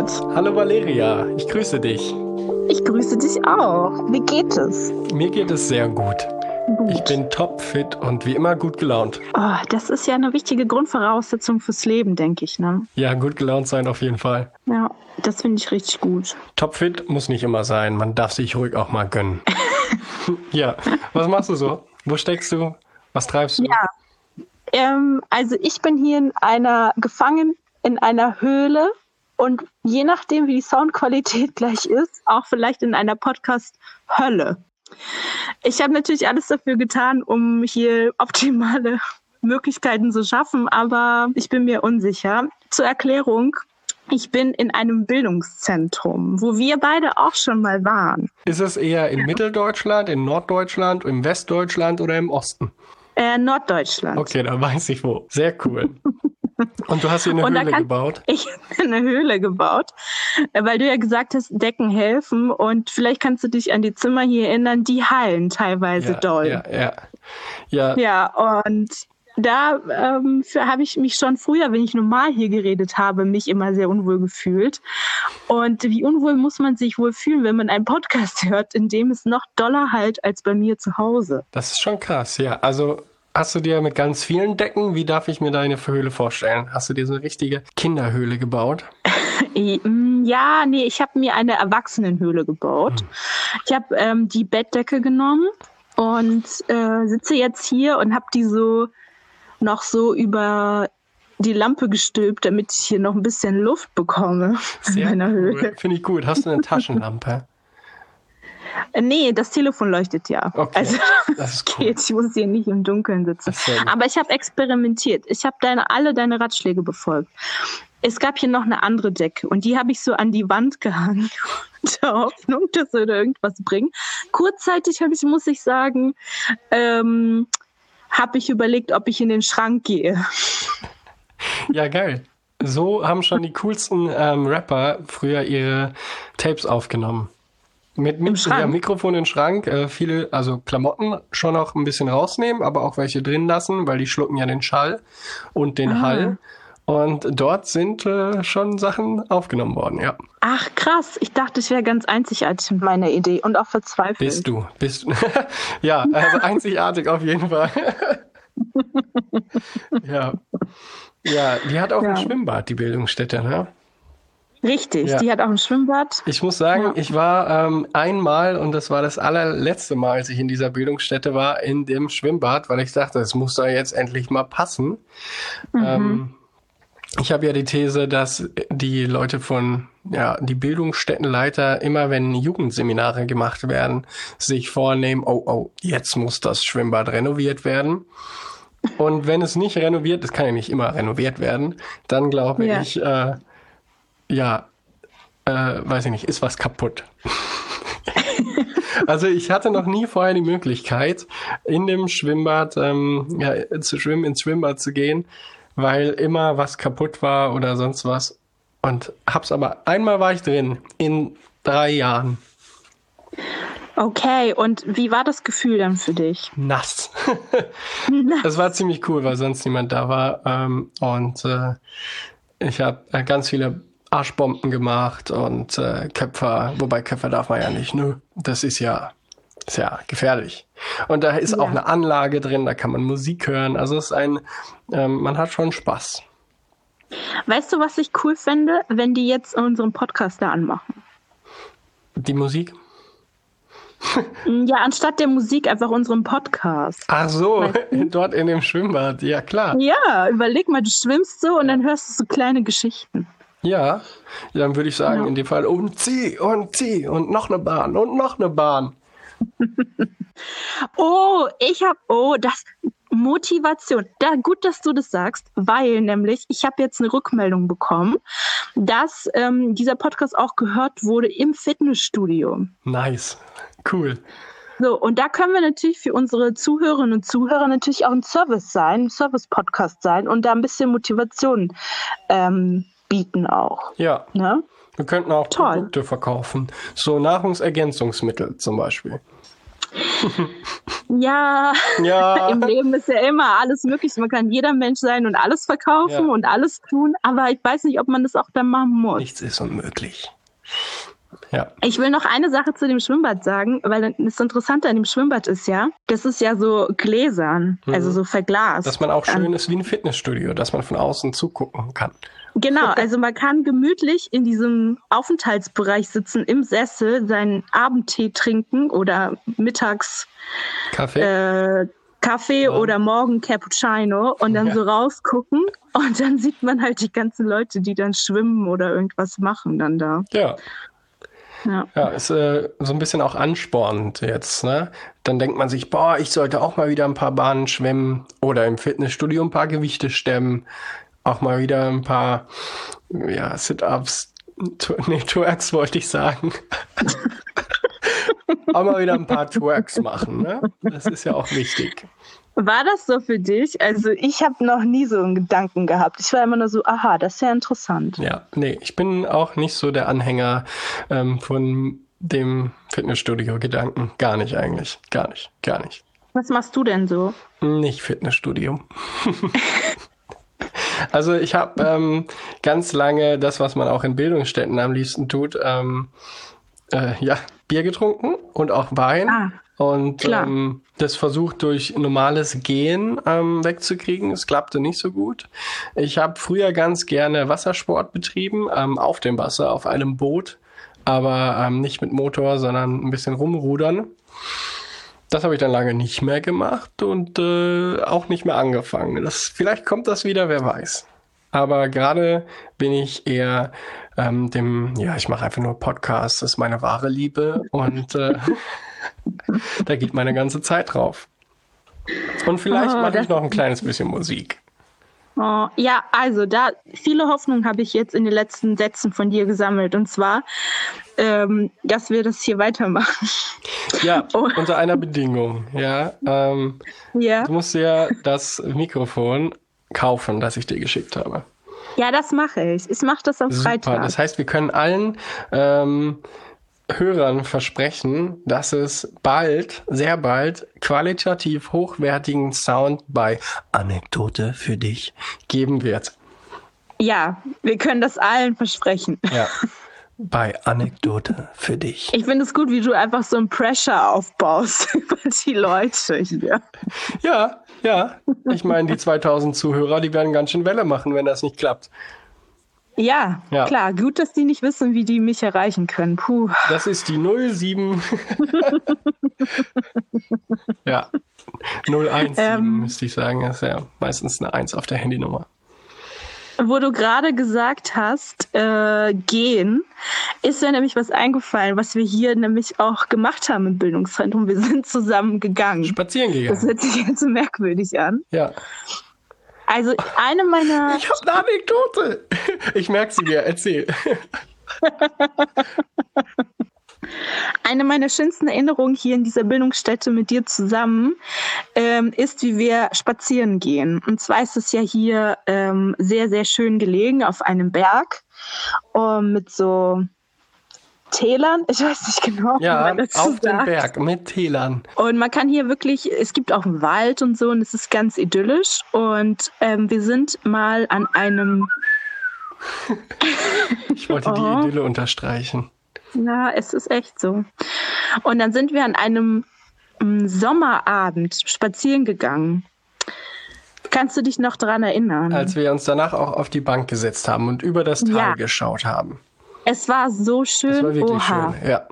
David. Hallo Valeria, ich grüße dich. Ich grüße dich auch. Wie geht es? Mir geht es sehr gut. Gut. Ich bin topfit und wie immer gut gelaunt. Oh, das ist ja eine wichtige Grundvoraussetzung fürs Leben, denke ich. Ne? Ja, gut gelaunt sein auf jeden Fall. Ja, das finde ich richtig gut. Topfit muss nicht immer sein, man darf sich ruhig auch mal gönnen. ja, was machst du so? Wo steckst du? Was treibst du? Ja, ähm, also ich bin hier in einer gefangen in einer Höhle und je nachdem, wie die Soundqualität gleich ist, auch vielleicht in einer Podcast-Hölle. Ich habe natürlich alles dafür getan, um hier optimale Möglichkeiten zu schaffen, aber ich bin mir unsicher. Zur Erklärung, ich bin in einem Bildungszentrum, wo wir beide auch schon mal waren. Ist es eher in Mitteldeutschland, in Norddeutschland, im Westdeutschland oder im Osten? Äh, Norddeutschland. Okay, dann weiß ich wo. Sehr cool. Und du hast hier eine Und Höhle kann- gebaut? Ich habe eine Höhle gebaut, weil du ja gesagt hast, Decken helfen und vielleicht kannst du dich an die Zimmer hier erinnern, die hallen teilweise doll. ja, ja. Ja, Ja, und da ähm, habe ich mich schon früher, wenn ich normal hier geredet habe, mich immer sehr unwohl gefühlt. Und wie unwohl muss man sich wohl fühlen, wenn man einen Podcast hört, in dem es noch doller halt als bei mir zu Hause? das ist schon krass, ja. Also hast du dir mit ganz vielen Decken, wie darf ich mir deine Höhle vorstellen? Hast du dir so eine richtige Kinderhöhle gebaut? Mm, Ja, nee, ich habe mir eine Erwachsenenhöhle gebaut. Ich habe ähm, die Bettdecke genommen und äh, sitze jetzt hier und habe die so noch so über die Lampe gestülpt, damit ich hier noch ein bisschen Luft bekomme in meiner cool. Höhle. Finde ich gut. Hast du eine Taschenlampe? Äh, nee, das Telefon leuchtet ja. Okay, Also das ist cool. geht, ich muss hier nicht im Dunkeln sitzen. Aber ich habe experimentiert. Ich habe deine, alle deine Ratschläge befolgt. Es gab hier noch eine andere Decke und die habe ich so an die Wand gehangen, in der Hoffnung, dass würde irgendwas bringen. Kurzzeitig habe ich, muss ich sagen, ähm, habe ich überlegt, ob ich in den Schrank gehe. Ja, geil. So haben schon die coolsten ähm, Rapper früher ihre Tapes aufgenommen. Mit, mit? Ja, Mikrofon im Schrank, äh, viele, also Klamotten schon auch ein bisschen rausnehmen, aber auch welche drin lassen, weil die schlucken ja den Schall und den Ah. Hall. Und dort sind äh, schon Sachen aufgenommen worden, ja. Ach krass, ich dachte, ich wäre ganz einzigartig mit meiner Idee und auch verzweifelt. Bist du, bist Ja, also einzigartig auf jeden Fall. ja. Ja, die hat auch ein Ja. Schwimmbad, die Bildungsstätte, ne? Richtig, Ja. die hat auch ein Schwimmbad. Ich muss sagen, Ja. ich war ähm, einmal, und das war das allerletzte Mal, als ich in dieser Bildungsstätte war, in dem Schwimmbad, weil ich dachte, es muss da jetzt endlich mal passen. Mhm. Ähm, ich habe ja die These, dass die Leute von, ja, die Bildungsstättenleiter immer, wenn Jugendseminare gemacht werden, sich vornehmen, oh, oh, jetzt muss das Schwimmbad renoviert werden. Und wenn es nicht renoviert, es kann ja nicht immer renoviert werden, dann glaube Ja. ich, äh, ja, äh, weiß ich nicht, ist was kaputt. also ich hatte noch nie vorher die Möglichkeit, in dem Schwimmbad ähm, ja, zu schwimmen, ins Schwimmbad zu gehen, weil immer was kaputt war oder sonst was. Und hab's aber, einmal war ich drin, in drei Jahren. Okay, und wie war das Gefühl dann für dich? Nass. Es war ziemlich cool, weil sonst niemand da war. Ähm, und äh, ich habe äh, ganz viele Arschbomben gemacht und äh, Köpfer, wobei Köpfer darf man ja nicht, nö. Das ist ja, ist ja gefährlich. Und da ist auch Ja. eine Anlage drin, da kann man Musik hören. Also es ist ein, ähm, man hat schon Spaß. Weißt du, was ich cool fände, wenn die jetzt unseren Podcast da anmachen? Die Musik? Ja, anstatt der Musik einfach unseren Podcast. Ach so, dort in dem Schwimmbad. Ja, klar. Ja, überleg mal, du schwimmst so und dann hörst du so kleine Geschichten. Ja, dann würde ich sagen, Ja. in dem Fall, und zieh, und zieh, und noch eine Bahn, und noch eine Bahn. Oh, ich habe, oh, das Motivation. Da gut, dass du das sagst, weil nämlich ich habe jetzt eine Rückmeldung bekommen, dass ähm, dieser Podcast auch gehört wurde im Fitnessstudio. Nice. Cool. So, und da können wir natürlich für unsere Zuhörerinnen und Zuhörer natürlich auch ein Service sein, ein Service-Podcast sein und da ein bisschen Motivation ähm, bieten auch. Ja, Ne? wir könnten auch Toll. Produkte verkaufen. So Nahrungsergänzungsmittel zum Beispiel. ja, Ja. im Leben ist ja immer alles möglich. Man kann jeder Mensch sein und alles verkaufen Ja. und alles tun, aber ich weiß nicht, ob man das auch dann machen muss. Nichts ist unmöglich. Ja. Ich will noch eine Sache zu dem Schwimmbad sagen, weil das Interessante an dem Schwimmbad ist ja, das ist ja so gläsern, Mhm. also so verglast. Dass man auch schön ist wie ein Fitnessstudio, dass man von außen zugucken kann. Genau, also man kann gemütlich in diesem Aufenthaltsbereich sitzen, im Sessel, seinen Abendtee trinken oder mittags Kaffee? äh, Kaffee Ja. oder morgen Cappuccino und dann Ja. so rausgucken und dann sieht man halt die ganzen Leute, die dann schwimmen oder irgendwas machen dann da. ja. Ja. Ja, ist äh, so ein bisschen auch anspornend jetzt, ne? Dann denkt man sich, boah, ich sollte auch mal wieder ein paar Bahnen schwimmen oder im Fitnessstudio ein paar Gewichte stemmen, auch mal wieder ein paar ja, Sit-ups, Tu- nee, Twerks wollte ich sagen. auch mal wieder ein paar Twerks machen, ne? Das ist ja auch wichtig. War das so für dich? Also ich habe noch nie so einen Gedanken gehabt. Ich war immer nur so, aha, das ist ja interessant. Ja, nee, ich bin auch nicht so der Anhänger ähm, von dem Fitnessstudio-Gedanken. Gar nicht eigentlich. Gar nicht. Gar nicht. Was machst du denn so? Nicht Fitnessstudio. also ich habe ähm, ganz lange das, was man auch in Bildungsstätten am liebsten tut, ähm, äh, ja, Bier getrunken und auch Wein. Ah, und ähm, das versucht durch normales Gehen ähm, wegzukriegen. Es klappte nicht so gut. Ich habe früher ganz gerne Wassersport betrieben, ähm, auf dem Wasser, auf einem Boot, aber ähm, nicht mit Motor, sondern ein bisschen rumrudern. Das habe ich dann lange nicht mehr gemacht und äh, auch nicht mehr angefangen. Das, vielleicht kommt das wieder, wer weiß. Aber gerade bin ich eher ähm, dem, ja, ich mache einfach nur Podcasts, das ist meine wahre Liebe und äh, da geht meine ganze Zeit drauf. Und vielleicht Oh, mache ich noch ein kleines bisschen Musik. Oh, ja, also da viele Hoffnung habe ich jetzt in den letzten Sätzen von dir gesammelt und zwar, ähm, dass wir das hier weitermachen. Ja, Oh. unter einer Bedingung. Ja, ähm, ja. du musst ja das Mikrofon kaufen, das ich dir geschickt habe. ja, das mache ich. Ich mache das am Super. Freitag. Das heißt, wir können allen ähm, Hörern versprechen, dass es bald, sehr bald, qualitativ hochwertigen Sound bei Anekdote für dich geben wird. ja, wir können das allen versprechen. Ja. Bei Anekdote für dich. Ich finde es gut, wie du einfach so ein Pressure aufbaust über die Leute hier. Ja, ja. Ich meine, die 2000 Zuhörer, die werden ganz schön Welle machen, wenn das nicht klappt. Ja, Ja. klar. Gut, dass die nicht wissen, wie die mich erreichen können. Puh. Das ist die 07. ja. 017 Ähm. müsste ich sagen. Das ist ja meistens eine 1 auf der Handynummer. Wo du gerade gesagt hast, äh, gehen, ist mir nämlich was eingefallen, was wir hier nämlich auch gemacht haben im Bildungszentrum. Wir sind zusammen gegangen. Spazieren Das gegangen. hört sich jetzt so merkwürdig an. Ja. Also eine meiner, Ich habe eine Anekdote. Ich merke sie dir. Erzähl. eine meiner schönsten Erinnerungen hier in dieser Bildungsstätte mit dir zusammen ähm, ist, wie wir spazieren gehen. Und zwar ist es ja hier ähm, sehr, sehr schön gelegen auf einem Berg ähm, mit so Tälern. Ich weiß nicht genau, Ja, auf dem. Berg mit Tälern. Und man kann hier wirklich, es gibt auch einen Wald und so und es ist ganz idyllisch. Und ähm, wir sind mal an einem, Ich wollte Oh. die Idylle unterstreichen. ja, es ist echt so. Und dann sind wir an einem mm, Sommerabend spazieren gegangen. Kannst du dich noch dran erinnern? Als wir uns danach auch auf die Bank gesetzt haben und über das Tal Ja. geschaut haben. Es war so schön. Das war wirklich Oha. schön. Ja.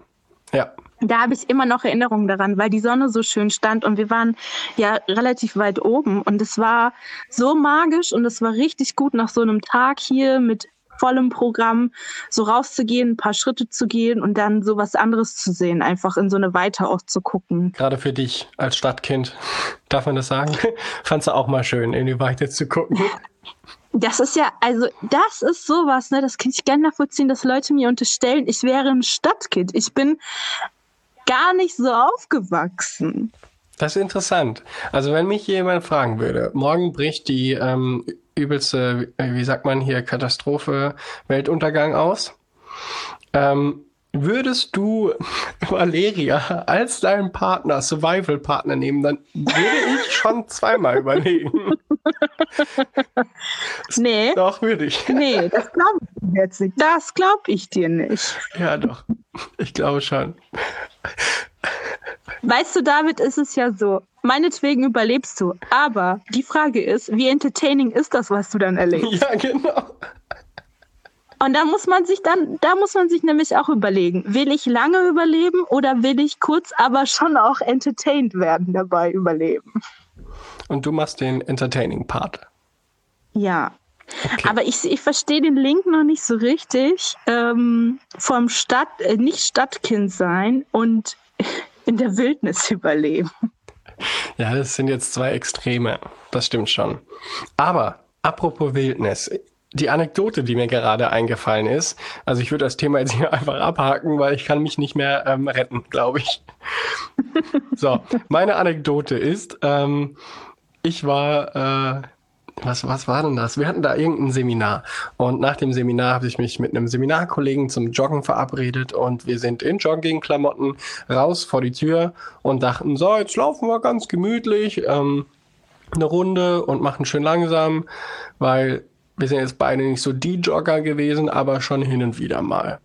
Ja. Da habe ich immer noch Erinnerungen daran, weil die Sonne so schön stand und wir waren ja relativ weit oben und es war so magisch und es war richtig gut nach so einem Tag hier mit vollem Programm so rauszugehen, ein paar Schritte zu gehen und dann so was anderes zu sehen, einfach in so eine Weite auch zu gucken. Gerade für dich als Stadtkind, darf man das sagen? Fandst du auch mal schön, in die Weite zu gucken? Das ist ja, also das ist sowas, ne, das kann ich gerne nachvollziehen, dass Leute mir unterstellen, ich wäre ein Stadtkind. Ich bin gar nicht so aufgewachsen. Das ist interessant. Also wenn mich jemand fragen würde, morgen bricht die ähm, übelste, wie sagt man hier, Katastrophe, Weltuntergang aus, ähm, würdest du Valeria als deinen Partner, Survival-Partner nehmen, dann würde ich schon zweimal überlegen. nee. Doch, würde ich. Nee, das glaube ich dir jetzt nicht. Das glaube ich dir nicht. Ja, doch. Ich glaube schon. Weißt du, David, ist es ja so. Meinetwegen überlebst du. Aber die Frage ist, wie entertaining ist das, was du dann erlebst? Ja, genau. Und da muss man sich dann, da muss man sich nämlich auch überlegen, will ich lange überleben oder will ich kurz, aber schon auch entertained werden dabei überleben? Und du machst den entertaining Part. Ja. Okay. Aber ich, ich verstehe den Link noch nicht so richtig. Ähm, vom Stadt, äh, nicht Stadtkind sein und in der Wildnis überleben. Ja, das sind jetzt zwei Extreme. Das stimmt schon. Aber apropos Wildnis, die Anekdote, die mir gerade eingefallen ist, also ich würde das Thema jetzt hier einfach abhaken, weil ich kann mich nicht mehr ähm, retten, glaube ich. so, meine Anekdote ist, ähm, ich war, äh, was, was war denn das? Wir hatten da irgendein Seminar und nach dem Seminar habe ich mich mit einem Seminarkollegen zum Joggen verabredet und wir sind in Joggingklamotten raus vor die Tür und dachten, so, jetzt laufen wir ganz gemütlich ähm, eine Runde und machen schön langsam, weil wir sind jetzt beide nicht so die Jogger gewesen, aber schon hin und wieder mal.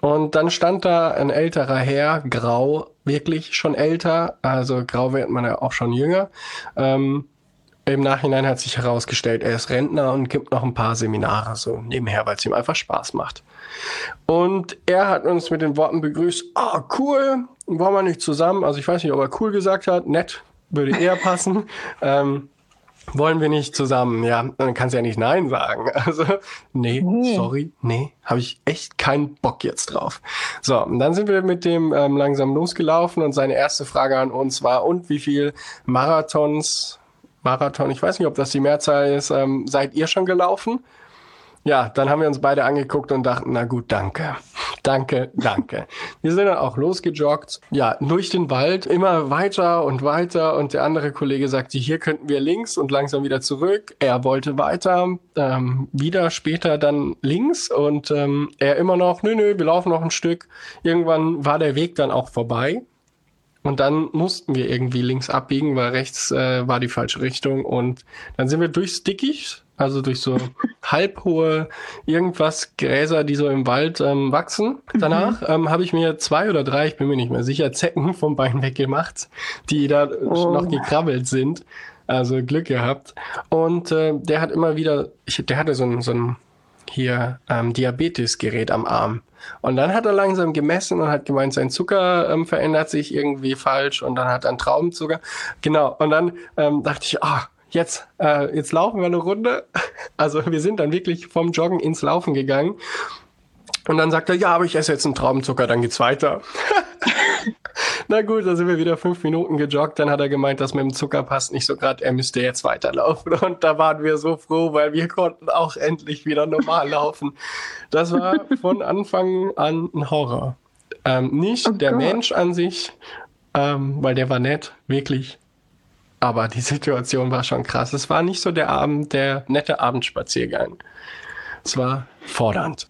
Und dann stand da ein älterer Herr, grau, wirklich schon älter, also grau wird man ja auch schon jünger. Ähm, Im Nachhinein hat sich herausgestellt, er ist Rentner und gibt noch ein paar Seminare so nebenher, weil es ihm einfach Spaß macht. Und er hat uns mit den Worten begrüßt, ah, oh, cool, wollen wir nicht zusammen? Also ich weiß nicht, ob er cool gesagt hat, nett, würde eher passen. ähm, wollen wir nicht zusammen, ja, dann kannst du ja nicht Nein sagen. Also, nee, nee. sorry, nee, habe ich echt keinen Bock jetzt drauf. So, und dann sind wir mit dem ähm, langsam losgelaufen und seine erste Frage an uns war, und wie viel Marathons, Marathon, ich weiß nicht, ob das die Mehrzahl ist, ähm, seid ihr schon gelaufen? Ja, dann haben wir uns beide angeguckt und dachten, na gut, danke. Danke, danke. Wir sind dann auch losgejoggt, ja, durch den Wald, immer weiter und weiter. Und der andere Kollege sagte, hier könnten wir links und langsam wieder zurück. Er wollte weiter, ähm, wieder später dann links und ähm, er immer noch, nö, nö, wir laufen noch ein Stück. Irgendwann war der Weg dann auch vorbei. Und dann mussten wir irgendwie links abbiegen, weil rechts äh, war die falsche Richtung. Und dann sind wir durchs Dickicht also durch so halbhohe irgendwas Gräser, die so im Wald ähm, wachsen. Danach mhm. ähm, habe ich mir zwei oder drei, ich bin mir nicht mehr sicher, Zecken vom Bein weggemacht, die da oh. noch gekrabbelt sind. Also Glück gehabt. Und äh, der hat immer wieder, ich, der hatte so ein, so ein hier ähm, Diabetesgerät am Arm. Und dann hat er langsam gemessen und hat gemeint, sein Zucker ähm, verändert sich irgendwie falsch und dann hat er einen Traubenzucker. Genau. Und dann ähm, dachte ich, ah, oh, jetzt, äh, jetzt laufen wir eine Runde. Also wir sind dann wirklich vom Joggen ins Laufen gegangen. Und dann sagt er, ja, aber ich esse jetzt einen Traubenzucker, dann geht's weiter. Na gut, da sind wir wieder fünf Minuten gejoggt. Dann hat er gemeint, dass mit dem Zucker passt nicht so gerade, er müsste jetzt weiterlaufen. Und da waren wir so froh, weil wir konnten auch endlich wieder normal laufen. Das war von Anfang an ein Horror. Ähm, nicht oh der Mensch an sich, ähm, weil der war nett, wirklich. Aber die Situation war schon krass. Es war nicht so der Abend, der nette Abendspaziergang. Es war fordernd.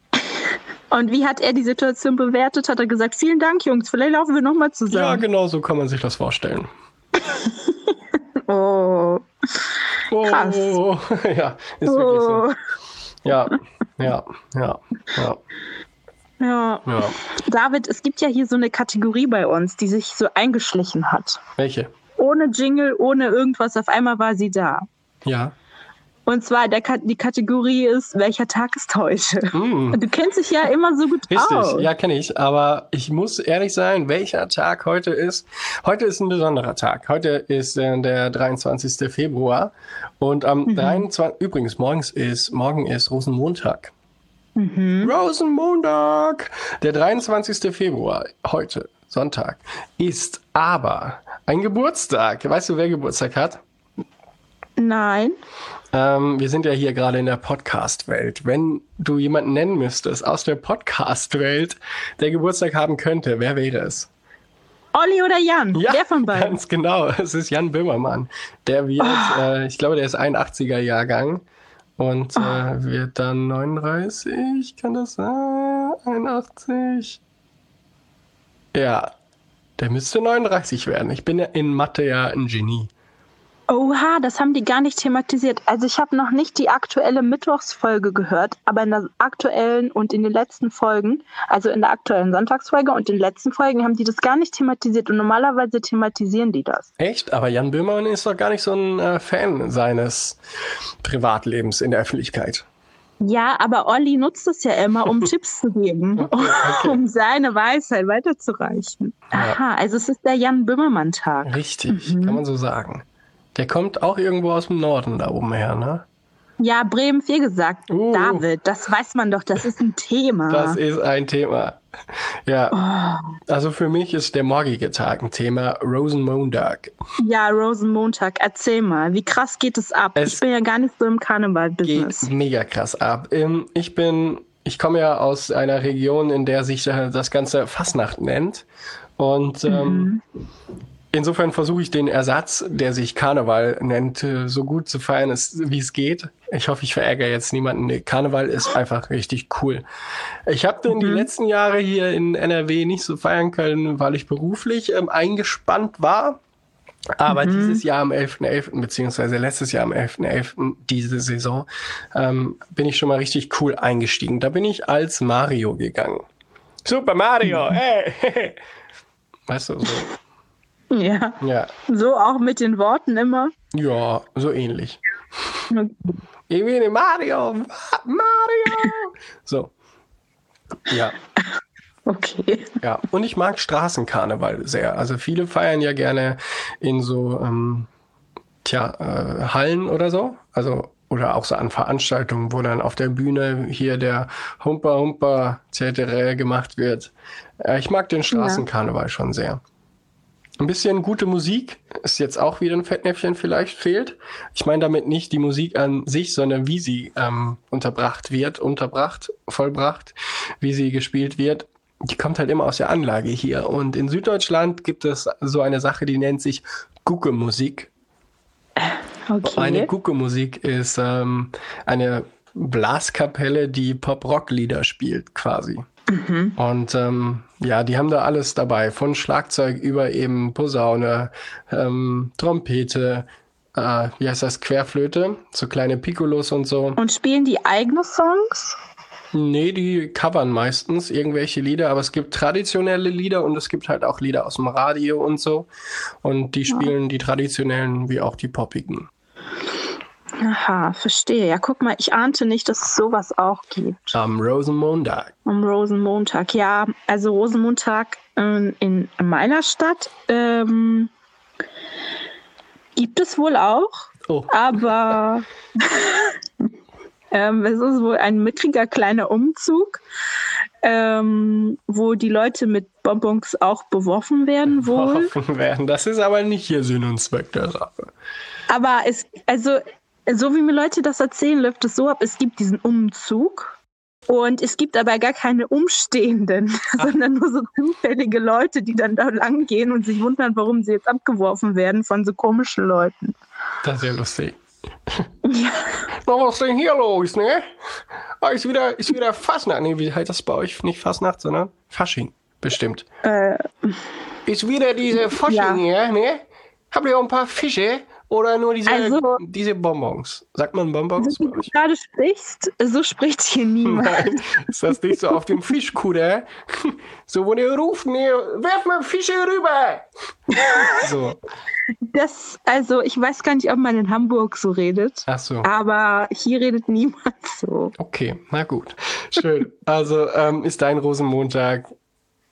Und wie hat er die Situation bewertet? Hat er gesagt, vielen Dank, Jungs, vielleicht laufen wir nochmal zusammen. Ja, genau so kann man sich das vorstellen. oh. Krass. Oh. Ja, ist oh. wirklich so. Ja, ja, ja, ja. Ja. ja. David, es gibt ja hier so eine Kategorie bei uns, die sich so eingeschlichen hat. Welche? Ohne Jingle, ohne irgendwas. Auf einmal war sie da. Ja. Und zwar der, die Kategorie ist, welcher Tag ist heute? Mm. Du kennst dich ja immer so gut Richtig, aus. ja, kenne ich. Aber ich muss ehrlich sein, welcher Tag heute ist. Heute ist ein besonderer Tag. Heute ist äh, der 23. Februar. Und am mhm. 23. Übrigens, morgens ist, morgen ist Rosenmontag. Mhm. Rosenmontag! Der 23. Februar, heute, Sonntag, ist aber ein Geburtstag. Weißt du, wer Geburtstag hat? Nein. Ähm, wir sind ja hier gerade in der Podcast-Welt. Wenn du jemanden nennen müsstest aus der Podcast-Welt, der Geburtstag haben könnte, wer wäre es? Olli oder Jan? Ja, Wer von beiden? Ganz genau. Es ist Jan Böhmermann. Der wird, oh. äh, ich glaube, der ist 81er Jahrgang und oh. äh, wird dann 39, kann das sein? 81? Ja, Der müsste 39 werden. Ich bin ja in Mathe ja ein Genie. Oha, das haben die gar nicht thematisiert. Also ich habe noch nicht die aktuelle Mittwochsfolge gehört, aber in der aktuellen und in den letzten Folgen, also in der aktuellen Sonntagsfolge und in den letzten Folgen haben die das gar nicht thematisiert und normalerweise thematisieren die das. Echt? Aber Jan Böhmermann ist doch gar nicht so ein äh, Fan seines Privatlebens in der Öffentlichkeit. Ja, aber Olli nutzt es ja immer, um Tipps zu geben, okay, um seine Weisheit weiterzureichen. Ja. Aha, also es ist der Jan Böhmermann-Tag. Richtig, mhm. kann man so sagen. Der kommt auch irgendwo aus dem Norden da oben her, ne? Ja, Bremen 4 gesagt. Uh. David, das weiß man doch, das ist ein Thema. Das ist ein Thema. Ja. Oh. Also für mich ist der morgige Tag ein Thema, Rosenmontag. Ja, Rosenmontag, erzähl mal, wie krass geht es ab? Es ich bin ja gar nicht so im Karneval-Business. Geht mega krass ab. Ähm, ich bin, ich komme ja aus einer Region, in der sich das Ganze Fasnacht nennt. Und ähm, mhm. Insofern versuche ich den Ersatz, der sich Karneval nennt, äh, so gut zu feiern, wie es geht. Ich hoffe, ich verärgere jetzt niemanden. Nee, Karneval ist einfach richtig cool. Ich habe den mhm. die letzten Jahre hier in NRW nicht so feiern können, weil ich beruflich ähm, eingespannt war. Aber mhm. dieses Jahr am 11.11., .11., beziehungsweise letztes Jahr am 11.11., .11., diese Saison, ähm, bin ich schon mal richtig cool eingestiegen. Da bin ich als Mario gegangen. Super Mario, mhm. hey! Weißt du, so. Ja. ja. So auch mit den Worten immer. Ja, so ähnlich. Ich bin Mario, Mario. So. Ja. Okay. Ja, und ich mag Straßenkarneval sehr. Also viele feiern ja gerne in so, ähm, tja, äh, Hallen oder so. Also, oder auch so an Veranstaltungen, wo dann auf der Bühne hier der Humper Humper etc. gemacht wird. Äh, ich mag den Straßenkarneval ja. schon sehr. Ein bisschen gute Musik ist jetzt auch wieder ein Fettnäpfchen vielleicht fehlt. Ich meine damit nicht die Musik an sich, sondern wie sie ähm, unterbracht wird, unterbracht, vollbracht, wie sie gespielt wird. Die kommt halt immer aus der Anlage hier. Und in Süddeutschland gibt es so eine Sache, die nennt sich Gucke-Musik. Okay. Eine Gucke-Musik ist ähm, eine Blaskapelle, die Pop-Rock-Lieder spielt, quasi. Mhm. Und ähm, ja, die haben da alles dabei, von Schlagzeug über eben Posaune, ähm, Trompete, äh, wie heißt das, Querflöte, so kleine Piccolos und so. Und spielen die eigene Songs? Nee, die covern meistens irgendwelche Lieder, aber es gibt traditionelle Lieder und es gibt halt auch Lieder aus dem Radio und so. Und die spielen ja. die traditionellen wie auch die poppigen. Aha, verstehe. Ja, guck mal, ich ahnte nicht, dass es sowas auch gibt. Am Rosenmontag. Am Rosenmontag, ja. Also Rosenmontag äh, in meiner Stadt ähm, gibt es wohl auch. Oh. Aber ähm, es ist wohl ein mickriger kleiner Umzug, ähm, wo die Leute mit Bonbons auch beworfen werden wohl. Beworfen werden. Das ist aber nicht hier Sinn und Zweck der Sache. Aber es, also so wie mir Leute das erzählen, läuft es so ab, es gibt diesen Umzug und es gibt aber gar keine Umstehenden, Ach. sondern nur so zufällige Leute, die dann da lang gehen und sich wundern, warum sie jetzt abgeworfen werden von so komischen Leuten. Das ist ja lustig. Ja. was ist denn hier los, ne? Ah, ist wieder, ist wieder Fasnacht. Nee, wie heißt das bei euch? Nicht Fasnacht, sondern Fasching, bestimmt. Äh, ist wieder diese Fasching ja. hier, ne? Habt ihr auch ein paar Fische? Oder nur diese, also, diese Bonbons? Sagt man Bonbons? So wie du gerade sprichst, so spricht hier niemand. Nein, ist das nicht so auf dem Fischkuder? So, wo der ruft, nee, werf mal Fische rüber! So. Das, also, ich weiß gar nicht, ob man in Hamburg so redet. Ach so. Aber hier redet niemand so. Okay, na gut. Schön. Also, ähm, ist dein Rosenmontag.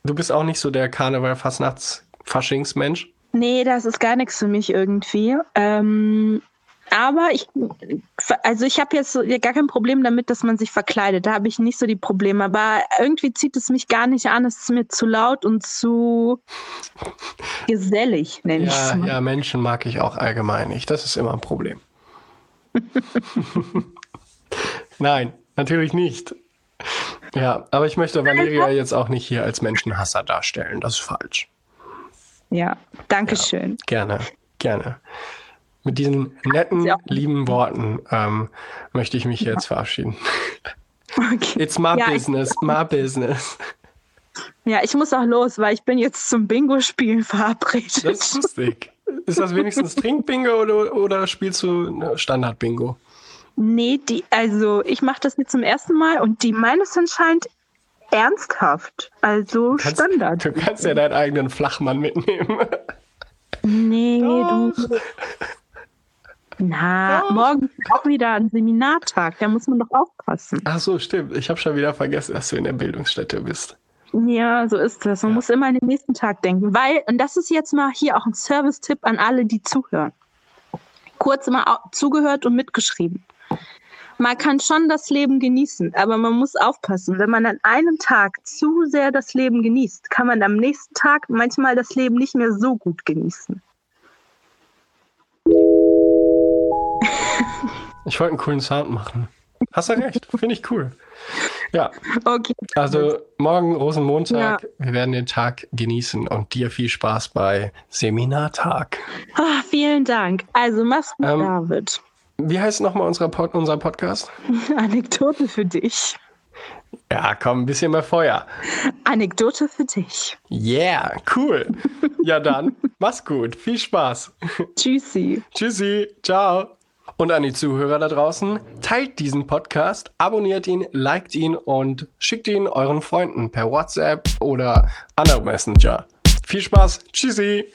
Du bist auch nicht so der Karneval-Fasnachts-Faschingsmensch? Nee, das ist gar nichts für mich irgendwie. Ähm, aber ich, also ich habe jetzt gar kein Problem damit, dass man sich verkleidet. Da habe ich nicht so die Probleme. Aber irgendwie zieht es mich gar nicht an. Es ist mir zu laut und zu gesellig, nenne ja, ich es mal. Ja, Menschen mag ich auch allgemein nicht. Das ist immer ein Problem. Nein, natürlich nicht. Ja, aber ich möchte Valeria jetzt auch nicht hier als Menschenhasser darstellen. Das ist falsch. Ja, danke schön. Ja, gerne, gerne. Mit diesen netten, ja. lieben Worten ähm, möchte ich mich jetzt verabschieden. Okay. It's my ja, business, my business. Ja, ich muss auch los, weil ich bin jetzt zum Bingo-Spielen verabredet. Das ist lustig. Ist das wenigstens Trinkbingo oder, oder spielst du Standard-Bingo? Nee, die, also ich mache das jetzt zum ersten Mal und die meines anscheinend ernsthaft. Also kannst, Standard. Du kannst ja deinen eigenen Flachmann mitnehmen. Nee, Doch. du. Na, Doch. morgen ist auch wieder ein Seminartag, da muss man doch aufpassen. Ach so, stimmt. Ich habe schon wieder vergessen, dass du in der Bildungsstätte bist. Ja, so ist das. Man Ja. muss immer an den nächsten Tag denken. Weil, und das ist jetzt mal hier auch ein Service-Tipp an alle, die zuhören. Kurz mal zugehört und mitgeschrieben. Man kann schon das Leben genießen, aber man muss aufpassen. Wenn man an einem Tag zu sehr das Leben genießt, kann man am nächsten Tag manchmal das Leben nicht mehr so gut genießen. Ich wollte einen coolen Sound machen. Hast du recht, finde ich cool. Ja, Okay. also morgen Rosenmontag, Ja. wir werden den Tag genießen und dir viel Spaß bei Seminartag. Ah, vielen Dank. Also, mach's gut, Ähm, David. Wie heißt nochmal unser, Pod unser Podcast? Anekdote für dich. Ja, komm, ein bisschen mehr Feuer. Anekdote für dich. Yeah, cool. Ja dann, mach's gut. Viel Spaß. Tschüssi. Tschüssi, ciao. Und an die Zuhörer da draußen, teilt diesen Podcast, abonniert ihn, liked ihn und schickt ihn euren Freunden per WhatsApp oder anderem Messenger. Viel Spaß, tschüssi.